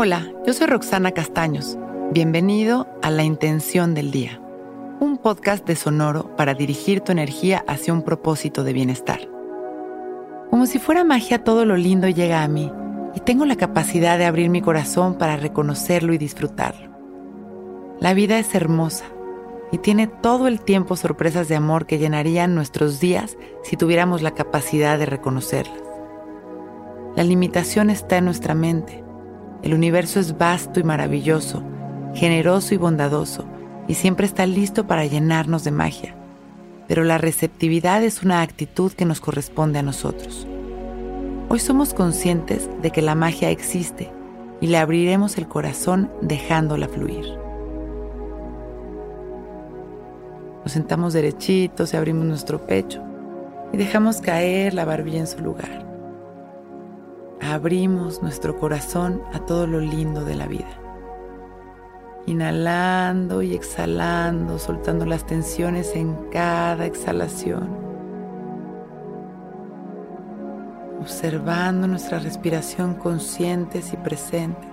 Hola, yo soy Roxana Castaños. Bienvenido a La Intención del Día, un podcast de Sonoro para dirigir tu energía hacia un propósito de bienestar. Como si fuera magia, todo lo lindo llega a mí y tengo la capacidad de abrir mi corazón para reconocerlo y disfrutarlo. La vida es hermosa y tiene todo el tiempo sorpresas de amor que llenarían nuestros días si tuviéramos la capacidad de reconocerlas. La limitación está en nuestra mente el universo es vasto y maravilloso, generoso y bondadoso, y siempre está listo para llenarnos de magia. Pero la receptividad es una actitud que nos corresponde a nosotros. Hoy somos conscientes de que la magia existe y le abriremos el corazón dejándola fluir. Nos sentamos derechitos y abrimos nuestro pecho y dejamos caer la barbilla en su lugar abrimos nuestro corazón a todo lo lindo de la vida. Inhalando y exhalando, soltando las tensiones en cada exhalación. Observando nuestra respiración conscientes y presentes,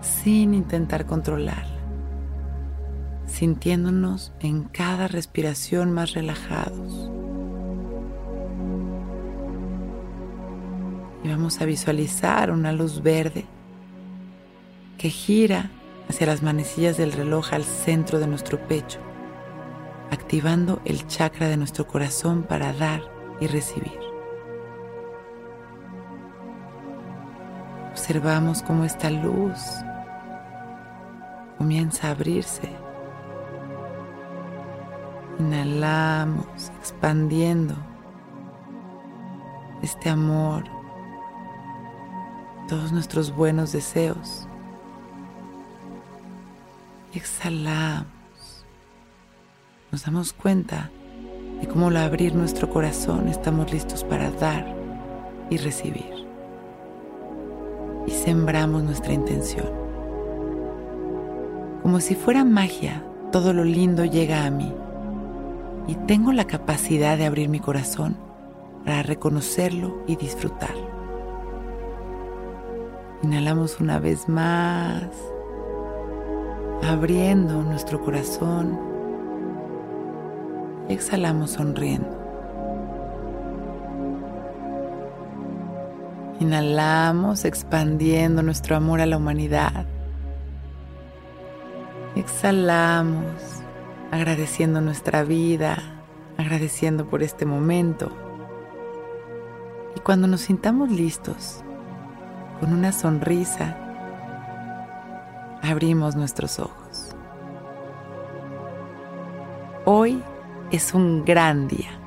sin intentar controlarla. Sintiéndonos en cada respiración más relajados y vamos a visualizar una luz verde que gira hacia las manecillas del reloj al centro de nuestro pecho, activando el chakra de nuestro corazón para dar y recibir. Observamos cómo esta luz comienza a abrirse. Inhalamos, expandiendo este amor todos nuestros buenos deseos. Exhalamos. Nos damos cuenta de cómo al abrir nuestro corazón estamos listos para dar y recibir. Y sembramos nuestra intención. Como si fuera magia, todo lo lindo llega a mí. Y tengo la capacidad de abrir mi corazón para reconocerlo y disfrutarlo. Inhalamos una vez más, abriendo nuestro corazón. exhalamos sonriendo. Inhalamos expandiendo nuestro amor a la humanidad. Exhalamos agradeciendo nuestra vida, agradeciendo por este momento. Y cuando nos sintamos listos, con una sonrisa, abrimos nuestros ojos. Hoy es un gran día.